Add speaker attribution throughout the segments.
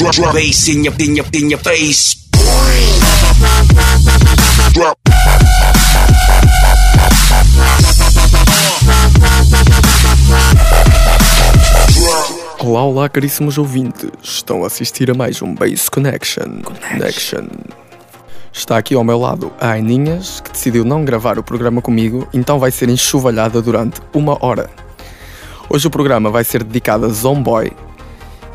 Speaker 1: drop bass in your in your in your face.
Speaker 2: Olá, olá, caríssimos ouvintes. Estão a assistir a mais um Base Connection. Connection. Está aqui ao meu lado a Aninhas, que decidiu não gravar o programa comigo, então vai ser enxovalhada durante uma hora. Hoje o programa vai ser dedicado a Zomboy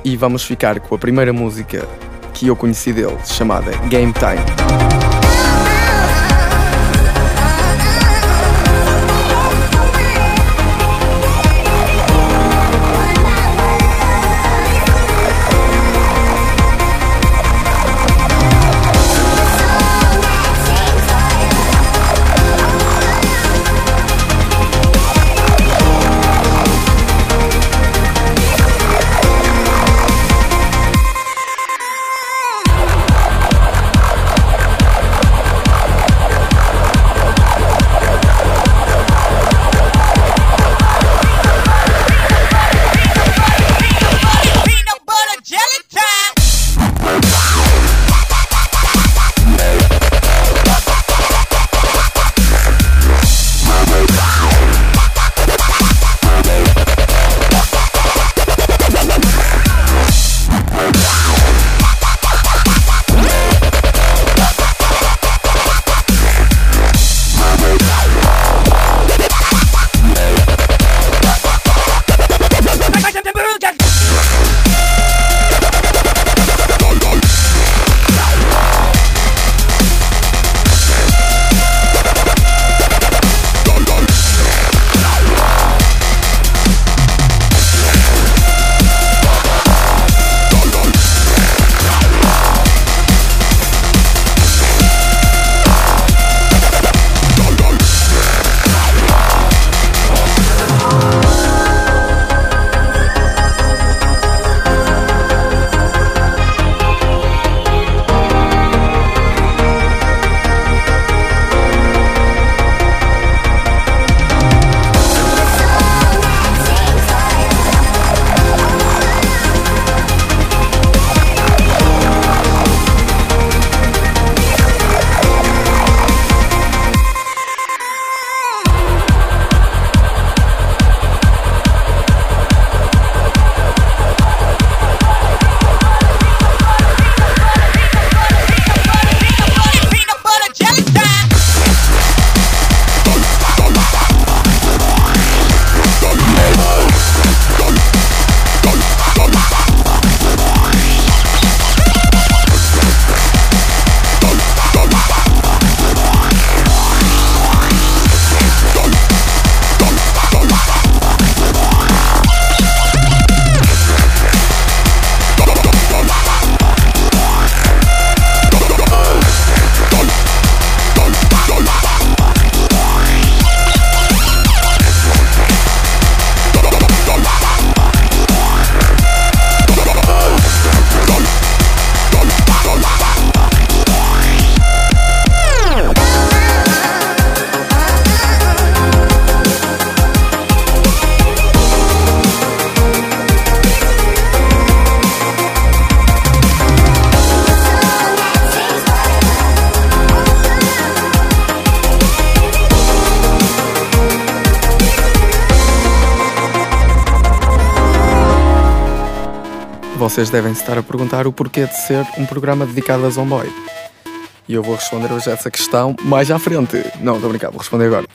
Speaker 2: e vamos ficar com a primeira música que eu conheci dele, chamada Game Time. Vocês devem estar a perguntar o porquê de ser um programa dedicado a Zomboy. E eu vou responder hoje essa questão mais à frente. Não, estou brincando, vou responder agora.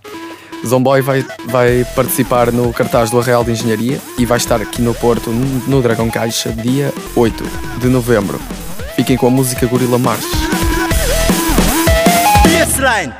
Speaker 2: Zomboy vai, vai participar no cartaz do Arreal de Engenharia e vai estar aqui no Porto, no Dragão Caixa, dia 8 de novembro. Fiquem com a música Gorilla March. Baseline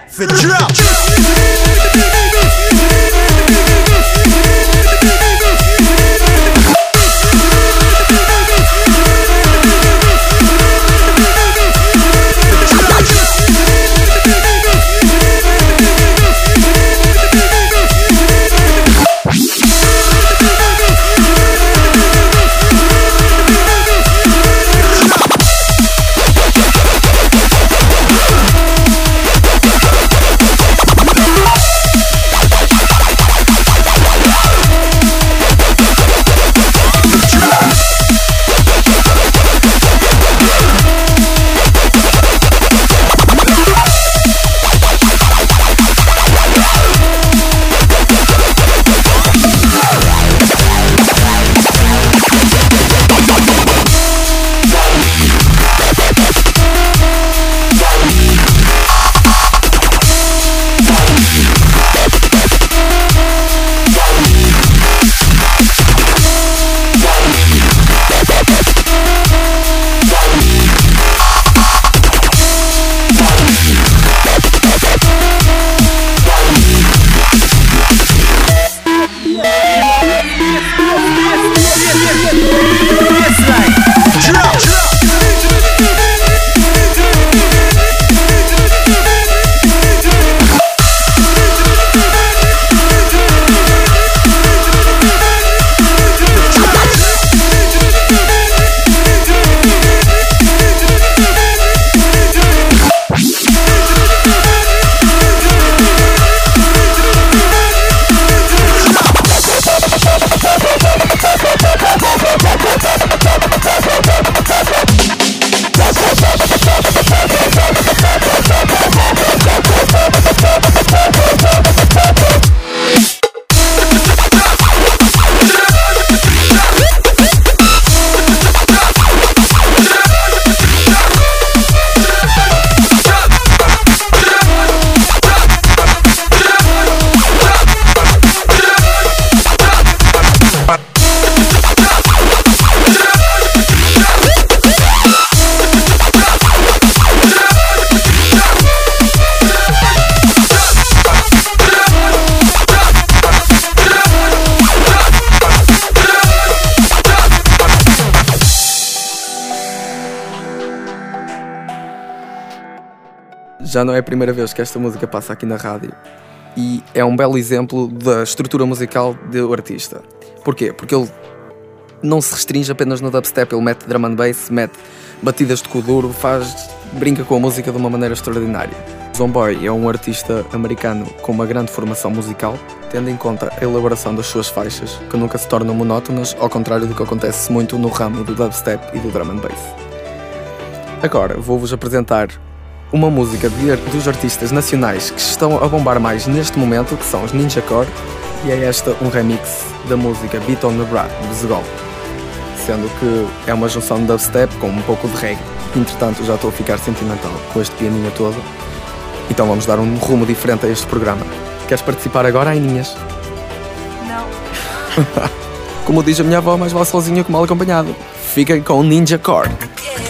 Speaker 2: Já não é a primeira vez que esta música passa aqui na rádio e é um belo exemplo da estrutura musical do artista. Porquê? Porque ele não se restringe apenas no dubstep, ele mete drum and bass, mete batidas de kuduro, faz brinca com a música de uma maneira extraordinária. Zomboy é um artista americano com uma grande formação musical, tendo em conta a elaboração das suas faixas, que nunca se tornam monótonas, ao contrário do que acontece muito no ramo do dubstep e do drum and bass. Agora vou-vos apresentar uma música de, dos artistas nacionais que estão a bombar mais neste momento, que são os Ninja Core, e é esta um remix da música Beat on the Bra, de Zegol. Sendo que é uma junção de dubstep com um pouco de reggae. Entretanto, já estou a ficar sentimental com este pianinho todo. Então vamos dar um rumo diferente a este programa. Queres participar agora, Aininhas?
Speaker 3: Não.
Speaker 2: Como diz a minha avó, mais vale sozinho que mal acompanhado. Fiquem com Ninja Core.
Speaker 4: Here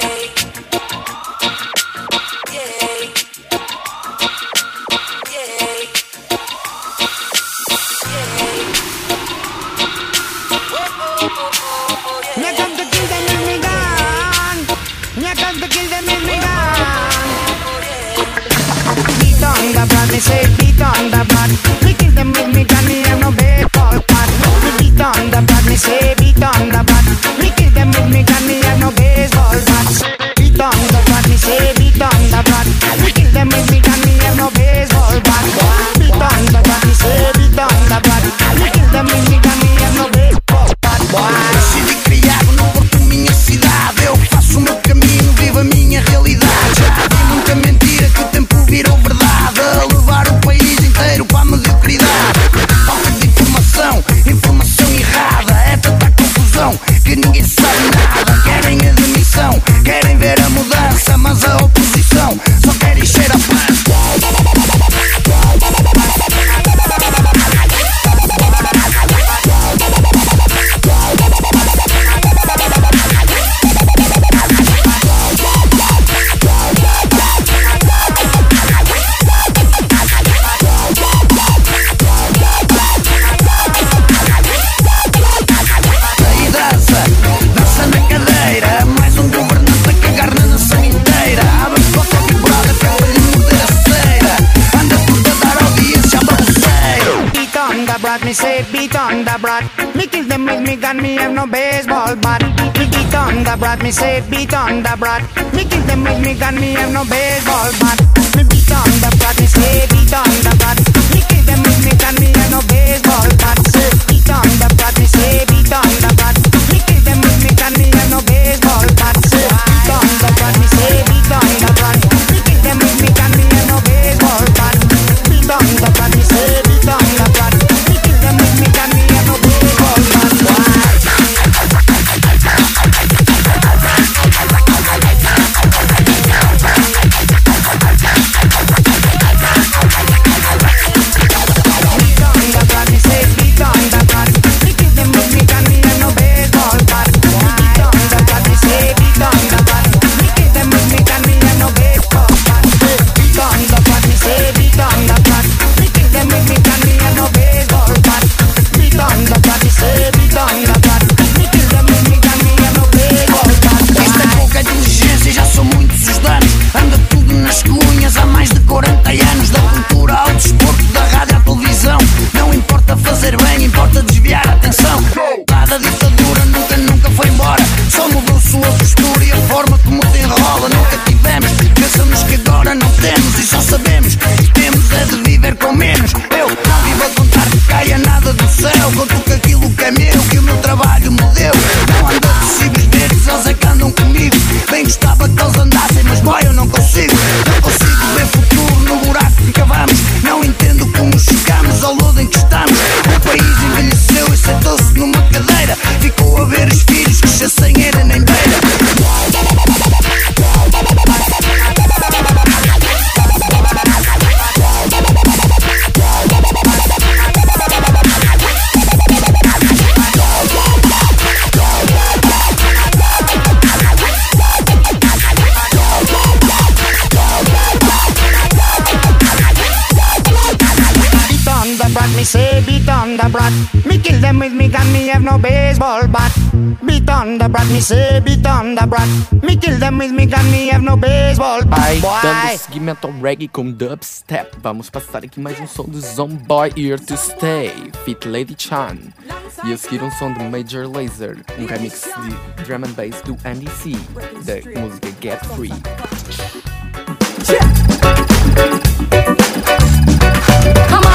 Speaker 4: Kill them with me gun, me have no baseball bat. Me beat on the brat, me say beat on the brat. Me kill them with me gun, me have no baseball bat. Me beat on the brat, me say beat on the brat. Me kill them with me gun, me have no baseball bat. Say brat. Me kill them with me gun, me have no baseball bat. Beat on the brat, me say beat on the brat. Me kill them with me gun, me have no baseball bat.
Speaker 2: Boy.
Speaker 3: Dando seguimento ao reggae com dubstep. Vamos passar aqui mais um som do Zomboy Here to Stay, feat Lady Chan. E a seguir um som de Major Laser, um remix de drum and bass do Andy C, da música Get Free. Yeah.
Speaker 5: Come on.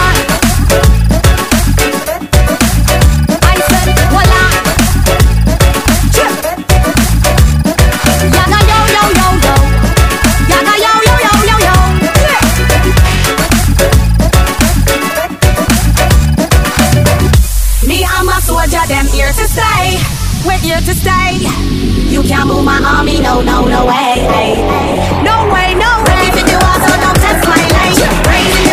Speaker 5: we're here to stay. You can't move my army, no, no, no way. Ay, ay. No way, no way. If you do, I'll don't test my
Speaker 3: name. Raise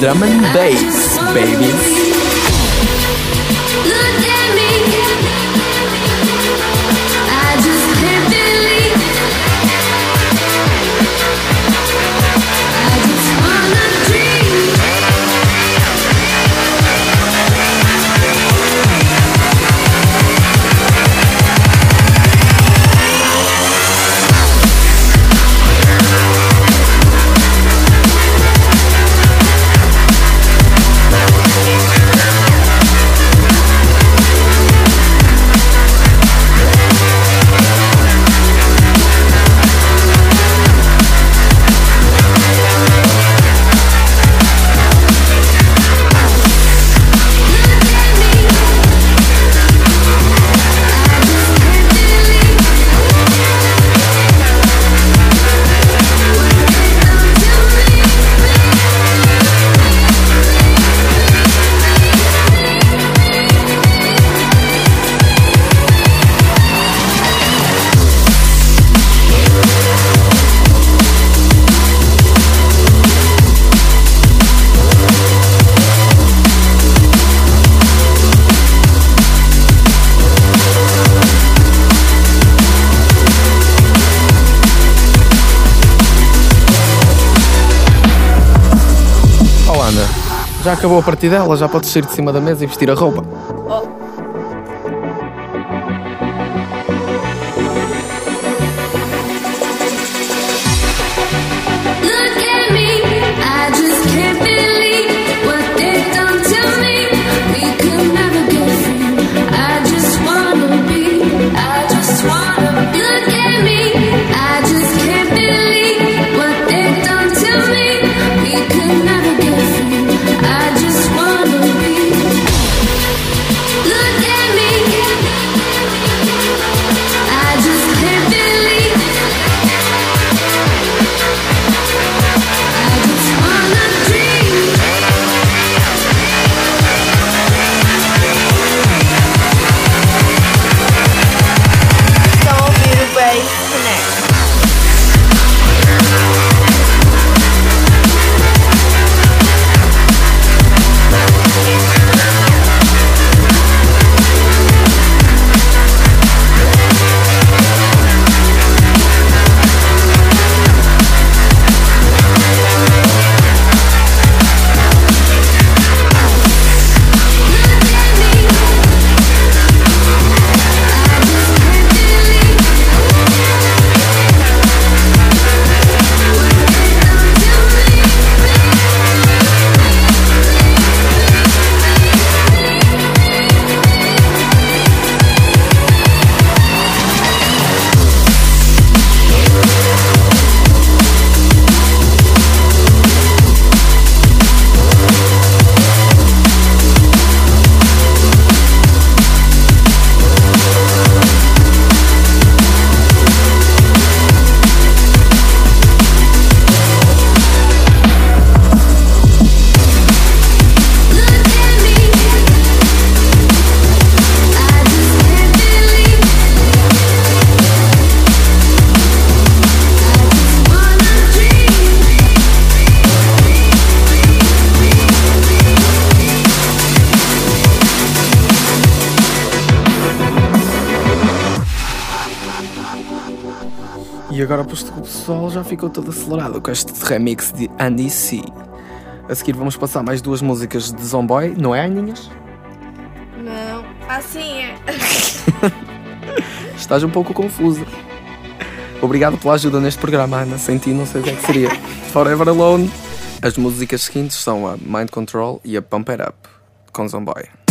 Speaker 3: drum and bass,
Speaker 6: baby. Já acabou a partidela, já podes sair de cima da mesa e vestir a roupa. Agora, posto que o pessoal já ficou todo acelerado com este remix de Andy C. A seguir vamos passar mais duas músicas de Zomboy, não é, Aninhas?
Speaker 7: Não, assim é.
Speaker 6: Estás um pouco confusa. Obrigado pela ajuda neste programa, Ana. Sem ti não sei o que é que seria. Forever Alone. As músicas seguintes são a Mind Control e a Pump It Up, com Zomboy.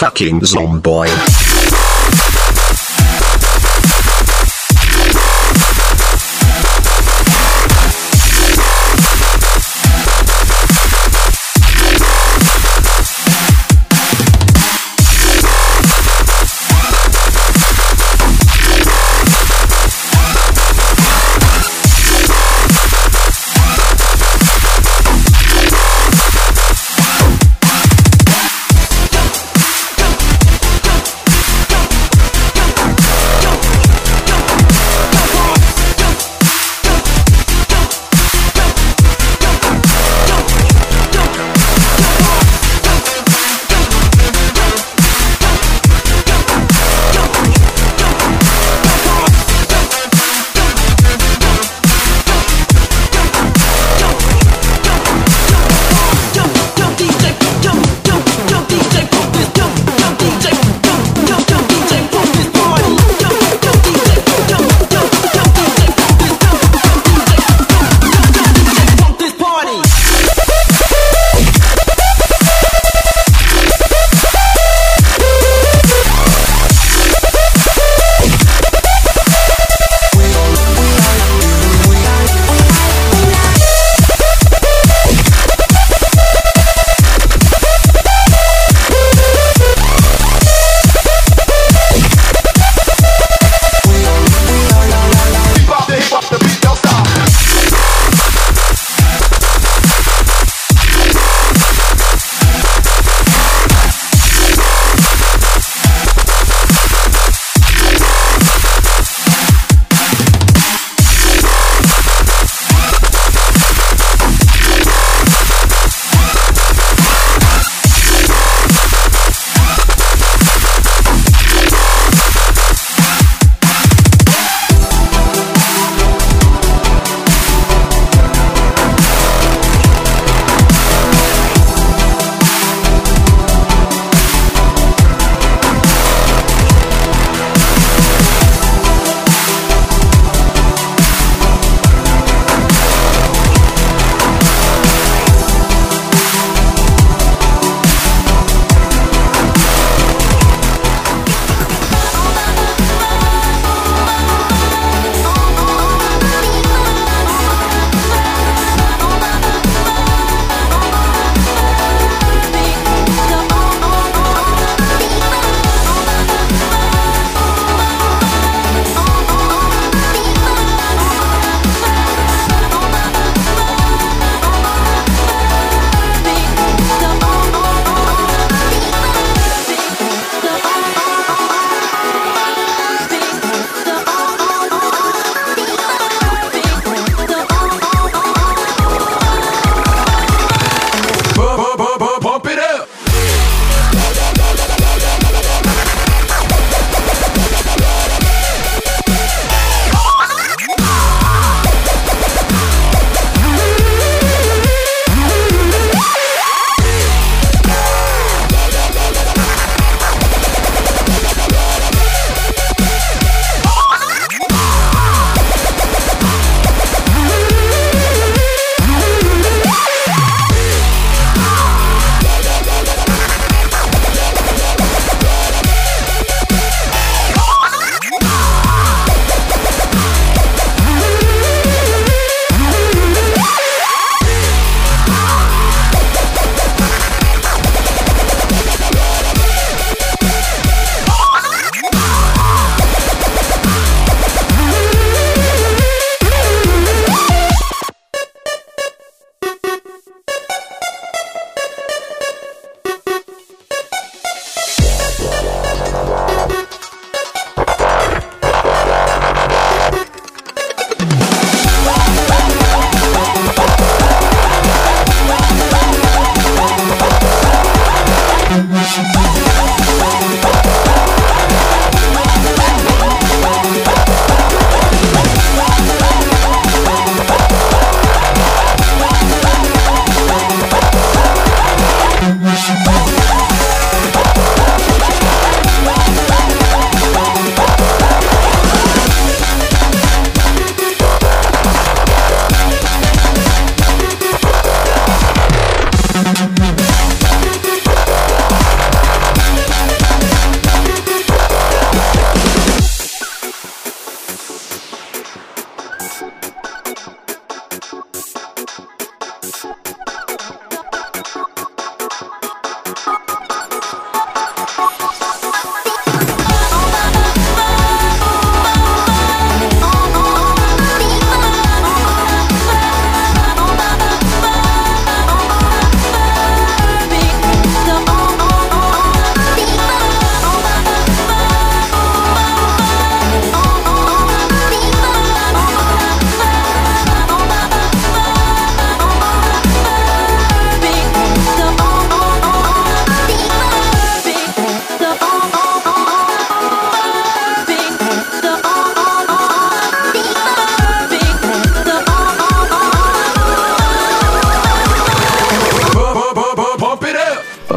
Speaker 8: fucking
Speaker 9: zombie.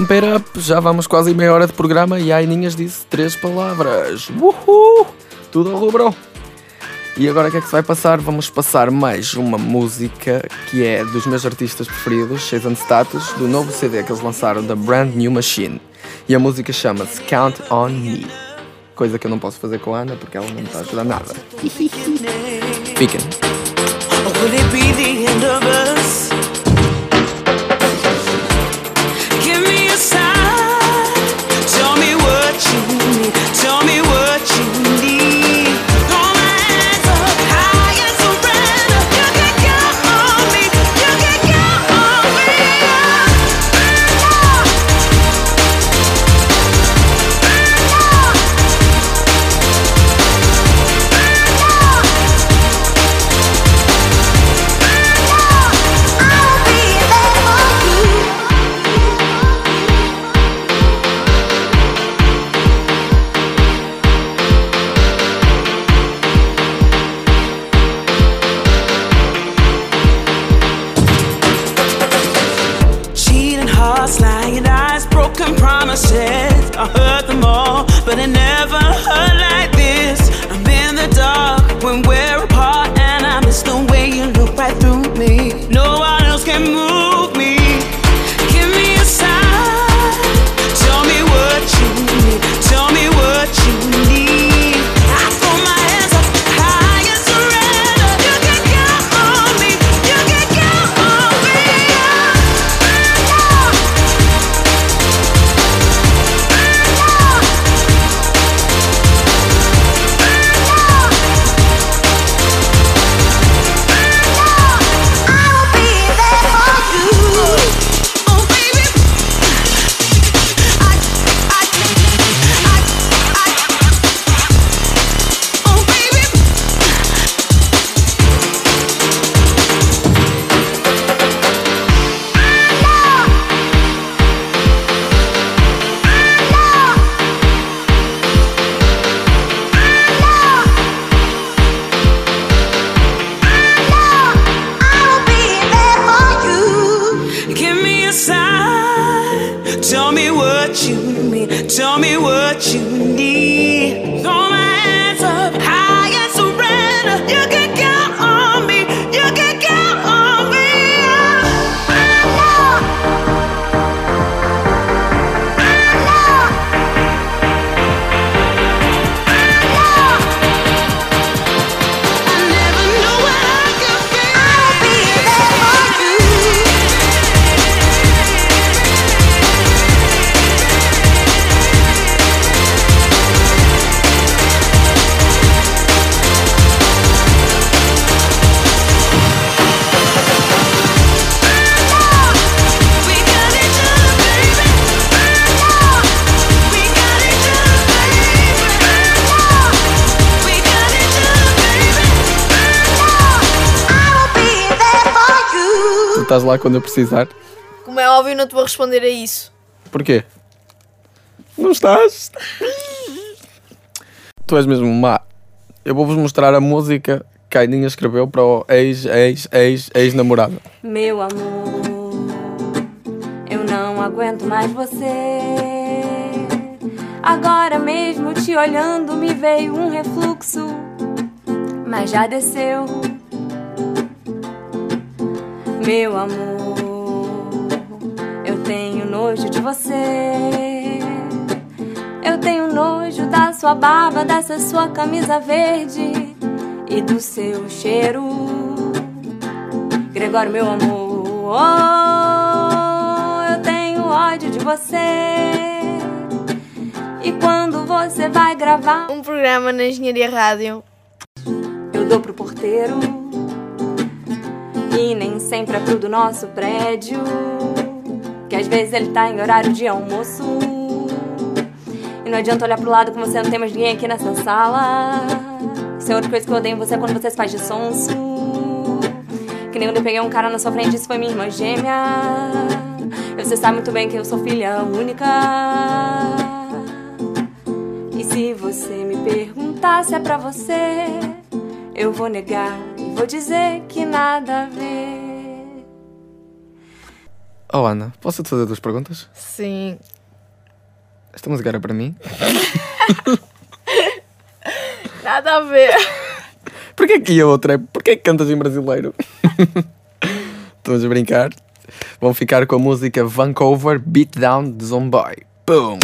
Speaker 9: Então, up, já vamos quase meia hora de programa e a Aininhas disse três palavras. Uhul! Tudo ao rubro. E agora o que é que se vai passar? Vamos passar mais uma música que é dos meus artistas preferidos, Shades Status, do novo CD que eles lançaram da Brand New Machine. E a música chama-se Count On Me. Coisa que eu não posso fazer com a Ana porque ela não me está a ajudar nada. Fiquem. estás lá quando eu precisar?
Speaker 7: Como é óbvio, não te vou responder a isso.
Speaker 9: Porquê?
Speaker 2: Não estás? tu és mesmo má. Eu vou-vos mostrar a música que a Aninha escreveu para o ex, ex, ex, ex-namorado.
Speaker 6: Meu amor, eu não aguento mais você. Agora mesmo te olhando me veio um refluxo, mas já desceu. Meu amor, eu tenho nojo de você. Eu tenho nojo da sua barba, dessa sua camisa verde e do seu cheiro. Gregório, meu amor, oh, eu tenho ódio de você. E quando você vai gravar,
Speaker 7: Um programa na Engenharia Rádio.
Speaker 6: eu dou pro porteiro. E nem sempre é pro do nosso prédio. Que às vezes ele tá em horário de almoço. E não adianta olhar pro lado que você não tem mais ninguém aqui nessa sala. Isso é outra coisa que eu odeio em você é quando você se faz de sonso. Que nem quando eu peguei um cara na sua frente, isso foi minha irmã gêmea. E você sabe muito bem que eu sou filha única. E se você me perguntar se é pra você, eu vou negar vou dizer que nada a ver.
Speaker 2: Oh Ana, posso te fazer duas perguntas?
Speaker 7: Sim.
Speaker 2: Esta música era para mim?
Speaker 7: Nada a ver.
Speaker 2: Porquê que a outra é? Porquê que cantas em brasileiro? Estamos a brincar. Vão ficar com a música Vancouver Beatdown de Zomboy. Boom!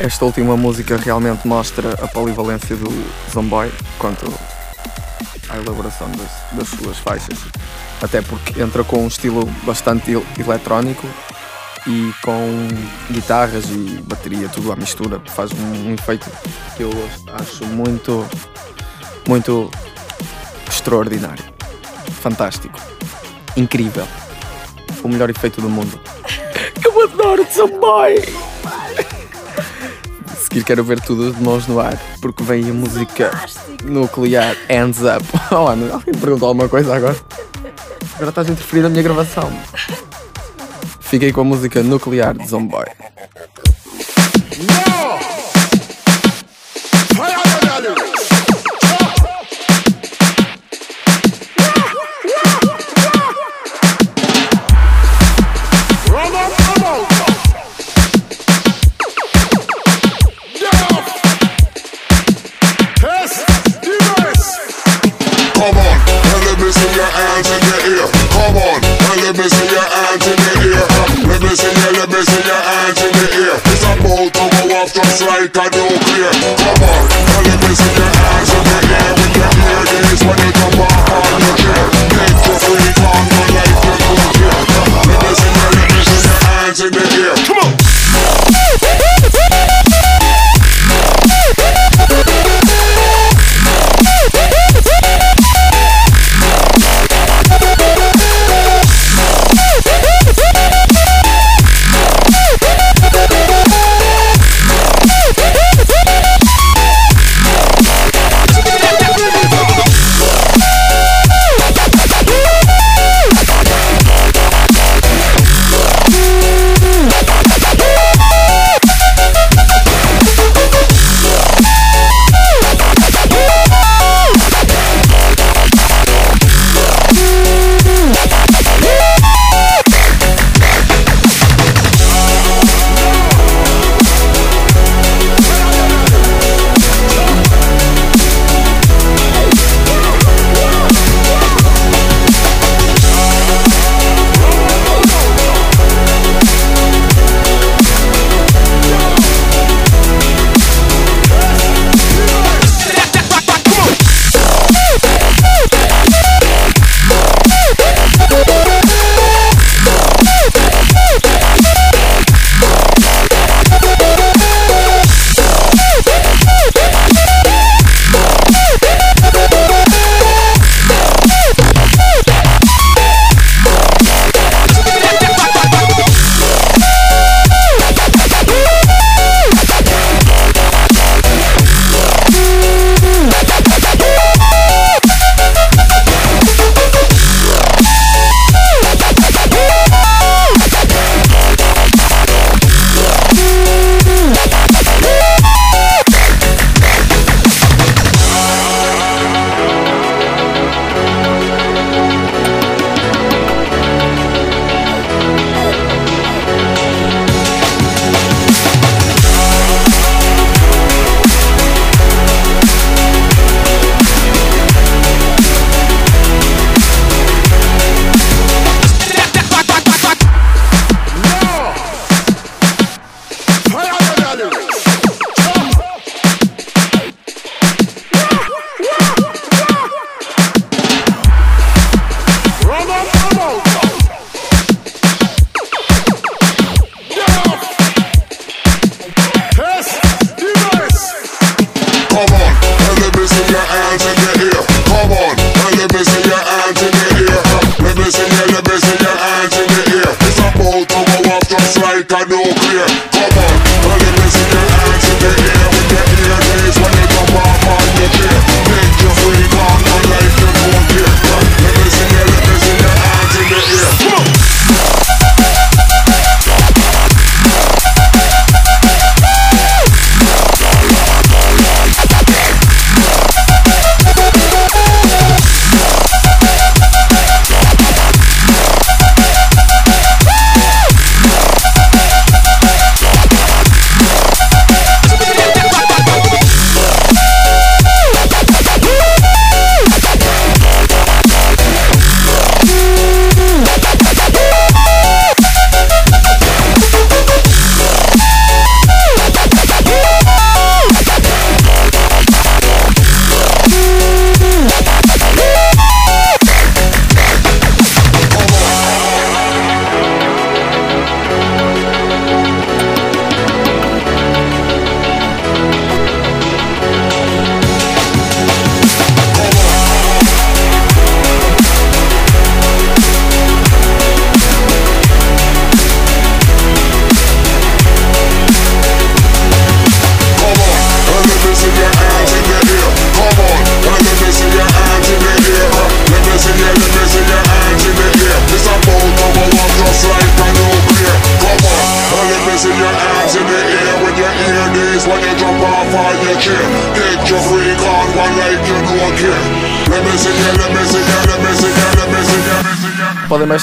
Speaker 2: Esta última música realmente mostra a polivalência do Zomboy quanto à elaboração das, das suas faixas. Até porque entra com um estilo bastante el- eletrónico e com guitarras e bateria, tudo à mistura. Faz um, um efeito que eu acho muito, muito extraordinário. Fantástico. Incrível. O melhor efeito do mundo. Eu adoro Zomboy! Seguir quero ver tudo de mãos no ar, porque vem a música nuclear Hands Up. Oh, Ana, alguém me perguntou alguma coisa agora? Agora estás a interferir na minha gravação. Fiquei com a música nuclear de Zomboy.
Speaker 10: Just like a nuclear. Come on, and let me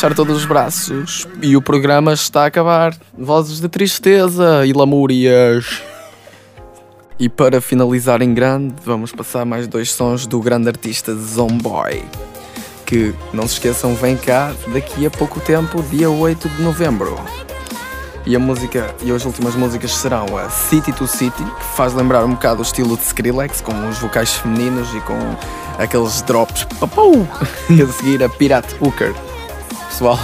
Speaker 2: baixar todos os braços. E o programa está a acabar. Vozes de tristeza e lamúrias. E para finalizar em grande, vamos passar mais dois sons do grande artista Zomboy. Que, não se esqueçam, vem cá daqui a pouco tempo, dia 8 de novembro. E a música e as últimas músicas serão a City to City, que faz lembrar um bocado o estilo de Skrillex, com os vocais femininos e com aqueles drops papau! E a seguir a Pirate Hooker. Pessoal,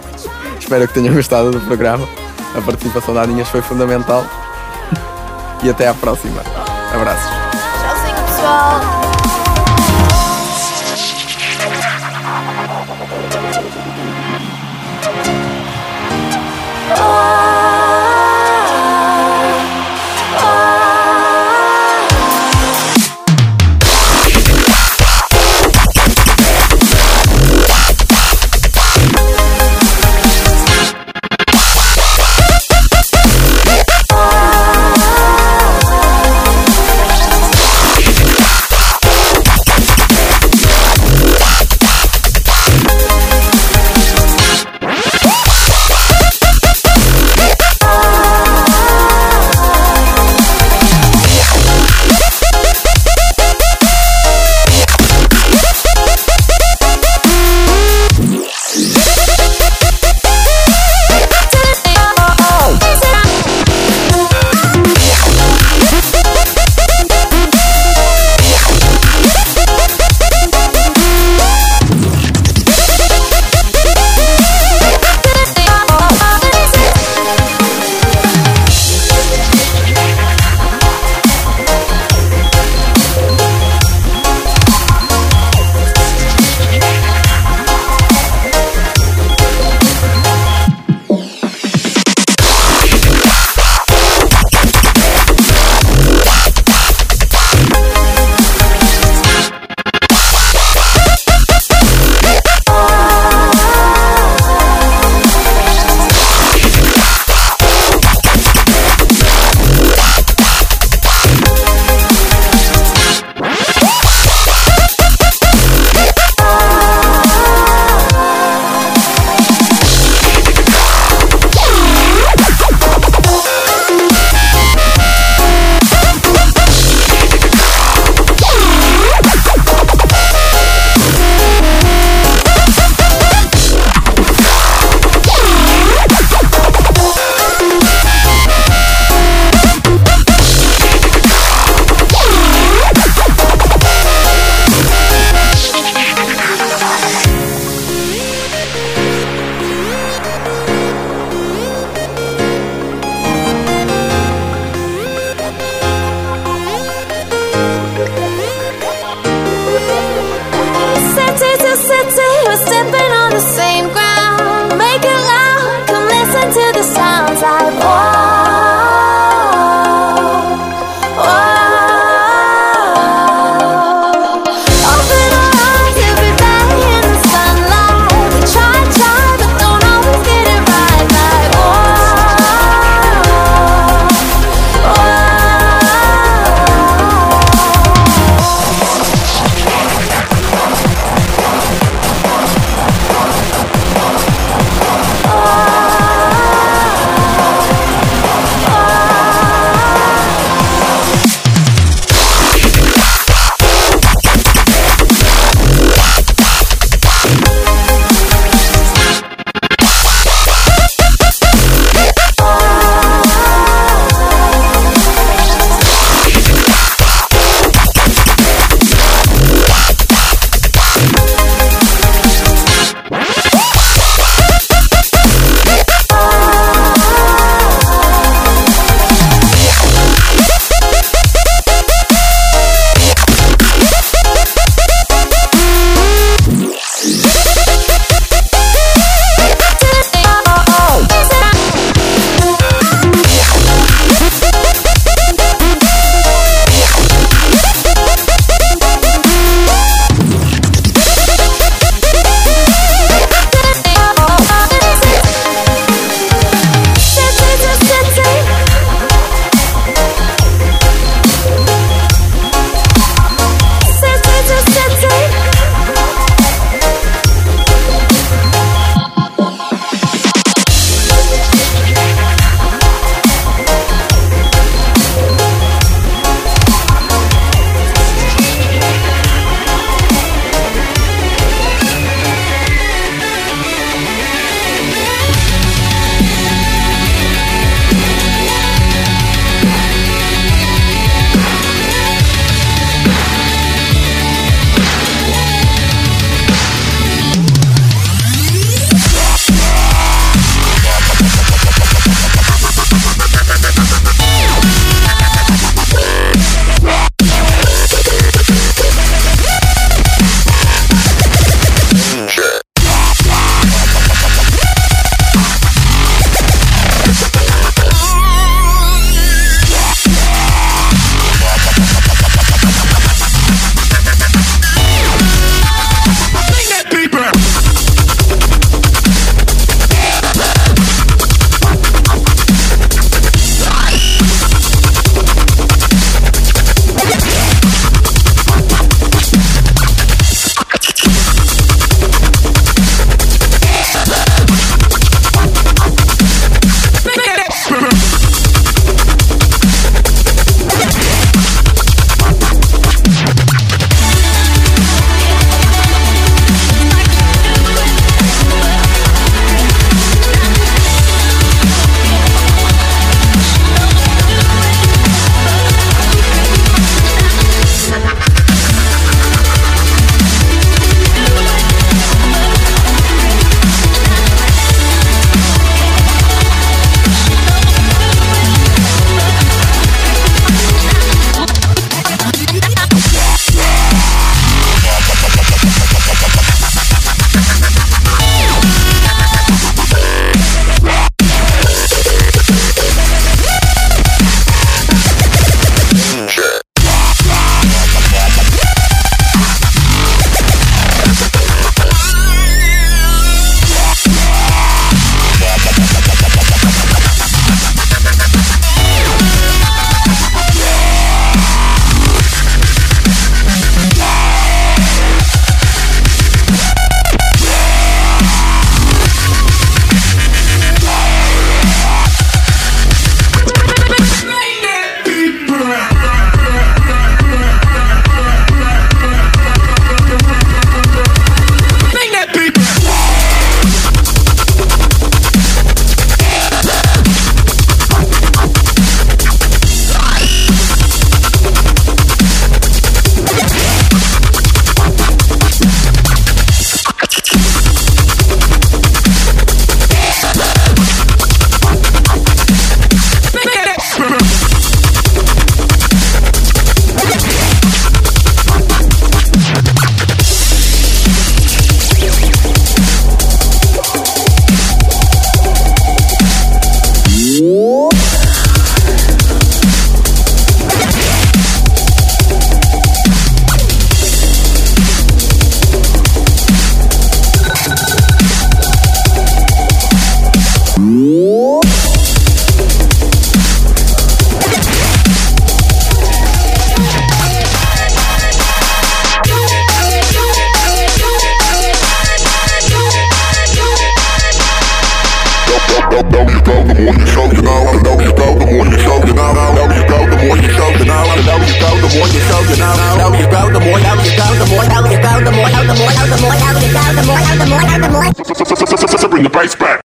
Speaker 2: espero que tenham gostado do programa. A participação da Aninhas foi fundamental. E até à próxima. Abraços.
Speaker 7: Tchauzinho, pessoal.